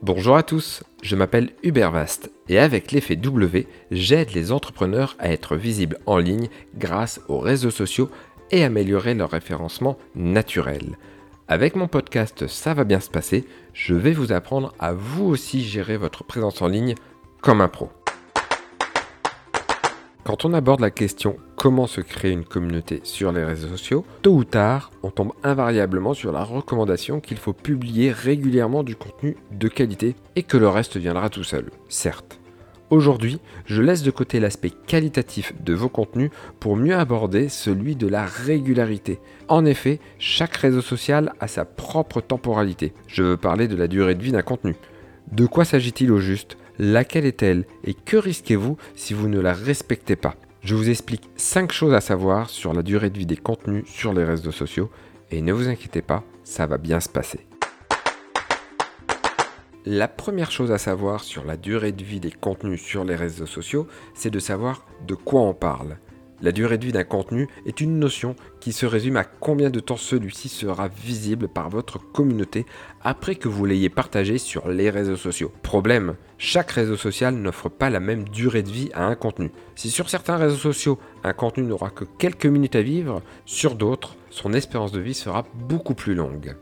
Bonjour à tous, je m'appelle Hubert Vast et avec l'effet W, j'aide les entrepreneurs à être visibles en ligne grâce aux réseaux sociaux et améliorer leur référencement naturel. Avec mon podcast Ça va bien se passer, je vais vous apprendre à vous aussi gérer votre présence en ligne comme un pro. Quand on aborde la question comment se créer une communauté sur les réseaux sociaux, tôt ou tard, on tombe invariablement sur la recommandation qu'il faut publier régulièrement du contenu de qualité et que le reste viendra tout seul. Certes. Aujourd'hui, je laisse de côté l'aspect qualitatif de vos contenus pour mieux aborder celui de la régularité. En effet, chaque réseau social a sa propre temporalité. Je veux parler de la durée de vie d'un contenu. De quoi s'agit-il au juste? Laquelle est-elle? Et que risquez-vous si vous ne la respectez pas? Je vous explique 5 choses à savoir sur la durée de vie des contenus sur les réseaux sociaux et ne vous inquiétez pas, ça va bien se passer. La première chose à savoir sur la durée de vie des contenus sur les réseaux sociaux, c'est de savoir de quoi on parle. La durée de vie d'un contenu est une notion qui se résume à combien de temps celui-ci sera visible par votre communauté après que vous l'ayez partagé sur les réseaux sociaux. Problème, chaque réseau social n'offre pas la même durée de vie à un contenu. Si sur certains réseaux sociaux, un contenu n'aura que quelques minutes à vivre, sur d'autres, son espérance de vie sera beaucoup plus longue.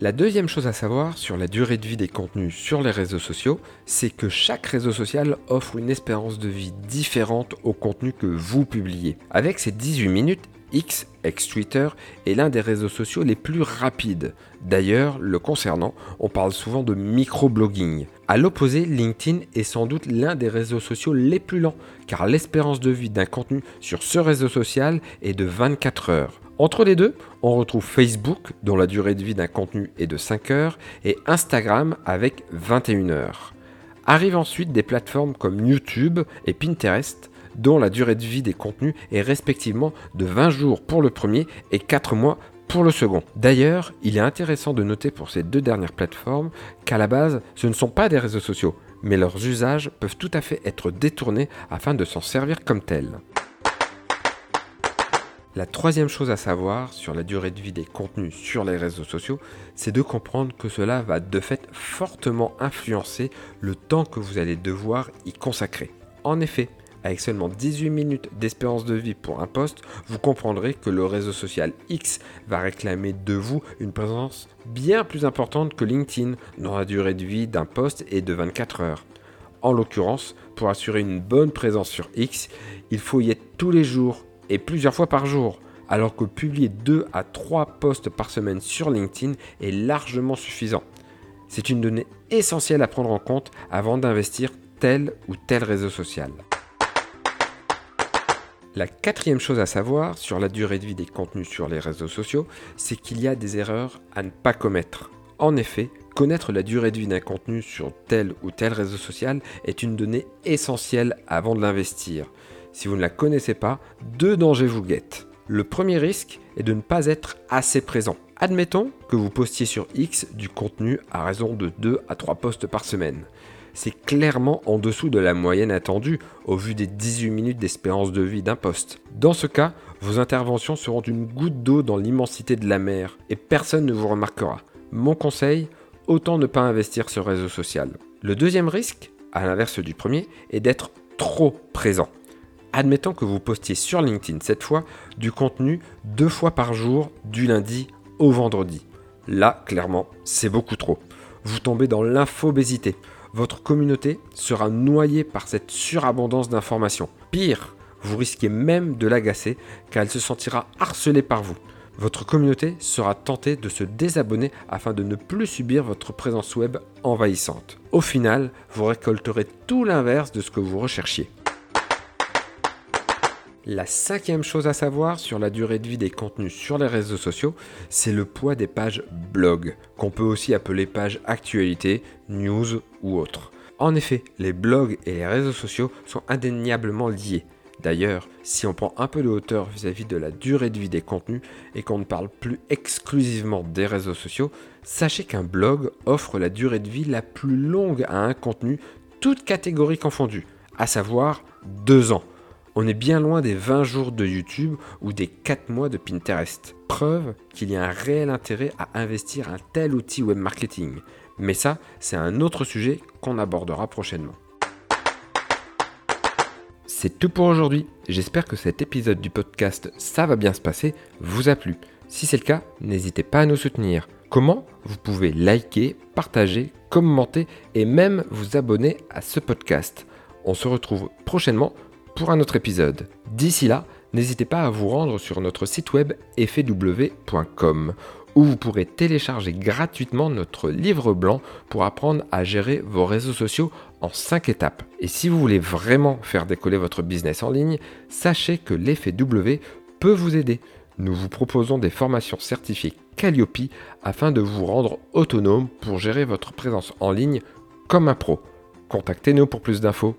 La deuxième chose à savoir sur la durée de vie des contenus sur les réseaux sociaux, c'est que chaque réseau social offre une espérance de vie différente au contenu que vous publiez. Avec ces 18 minutes, X, ex-Twitter, est l'un des réseaux sociaux les plus rapides. D'ailleurs, le concernant, on parle souvent de microblogging. A l'opposé, LinkedIn est sans doute l'un des réseaux sociaux les plus lents, car l'espérance de vie d'un contenu sur ce réseau social est de 24 heures. Entre les deux, on retrouve Facebook, dont la durée de vie d'un contenu est de 5 heures, et Instagram avec 21 heures. Arrivent ensuite des plateformes comme YouTube et Pinterest, dont la durée de vie des contenus est respectivement de 20 jours pour le premier et 4 mois pour le second. D'ailleurs, il est intéressant de noter pour ces deux dernières plateformes qu'à la base, ce ne sont pas des réseaux sociaux, mais leurs usages peuvent tout à fait être détournés afin de s'en servir comme tels. La troisième chose à savoir sur la durée de vie des contenus sur les réseaux sociaux, c'est de comprendre que cela va de fait fortement influencer le temps que vous allez devoir y consacrer. En effet, avec seulement 18 minutes d'espérance de vie pour un post, vous comprendrez que le réseau social X va réclamer de vous une présence bien plus importante que LinkedIn, dont la durée de vie d'un post est de 24 heures. En l'occurrence, pour assurer une bonne présence sur X, il faut y être tous les jours et plusieurs fois par jour, alors que publier 2 à 3 posts par semaine sur LinkedIn est largement suffisant. C'est une donnée essentielle à prendre en compte avant d'investir tel ou tel réseau social. La quatrième chose à savoir sur la durée de vie des contenus sur les réseaux sociaux, c'est qu'il y a des erreurs à ne pas commettre. En effet, connaître la durée de vie d'un contenu sur tel ou tel réseau social est une donnée essentielle avant de l'investir. Si vous ne la connaissez pas, deux dangers vous guettent. Le premier risque est de ne pas être assez présent. Admettons que vous postiez sur X du contenu à raison de 2 à 3 posts par semaine. C'est clairement en dessous de la moyenne attendue au vu des 18 minutes d'espérance de vie d'un poste. Dans ce cas, vos interventions seront une goutte d'eau dans l'immensité de la mer et personne ne vous remarquera. Mon conseil, autant ne pas investir ce réseau social. Le deuxième risque, à l'inverse du premier, est d'être trop présent. Admettons que vous postiez sur LinkedIn cette fois du contenu deux fois par jour du lundi au vendredi. Là, clairement, c'est beaucoup trop. Vous tombez dans l'infobésité. Votre communauté sera noyée par cette surabondance d'informations. Pire, vous risquez même de l'agacer car elle se sentira harcelée par vous. Votre communauté sera tentée de se désabonner afin de ne plus subir votre présence web envahissante. Au final, vous récolterez tout l'inverse de ce que vous recherchiez. La cinquième chose à savoir sur la durée de vie des contenus sur les réseaux sociaux, c'est le poids des pages blog, qu'on peut aussi appeler pages actualité, news ou autres. En effet, les blogs et les réseaux sociaux sont indéniablement liés. D'ailleurs, si on prend un peu de hauteur vis-à-vis de la durée de vie des contenus et qu'on ne parle plus exclusivement des réseaux sociaux, sachez qu'un blog offre la durée de vie la plus longue à un contenu, toutes catégories confondues, à savoir deux ans. On est bien loin des 20 jours de YouTube ou des 4 mois de Pinterest. Preuve qu'il y a un réel intérêt à investir un tel outil web marketing. Mais ça, c'est un autre sujet qu'on abordera prochainement. C'est tout pour aujourd'hui. J'espère que cet épisode du podcast Ça va bien se passer vous a plu. Si c'est le cas, n'hésitez pas à nous soutenir. Comment? Vous pouvez liker, partager, commenter et même vous abonner à ce podcast. On se retrouve prochainement pour un autre épisode. D'ici là, n'hésitez pas à vous rendre sur notre site web effetw.com où vous pourrez télécharger gratuitement notre livre blanc pour apprendre à gérer vos réseaux sociaux en 5 étapes. Et si vous voulez vraiment faire décoller votre business en ligne, sachez que l'effet W peut vous aider. Nous vous proposons des formations certifiées Calliope afin de vous rendre autonome pour gérer votre présence en ligne comme un pro. Contactez-nous pour plus d'infos.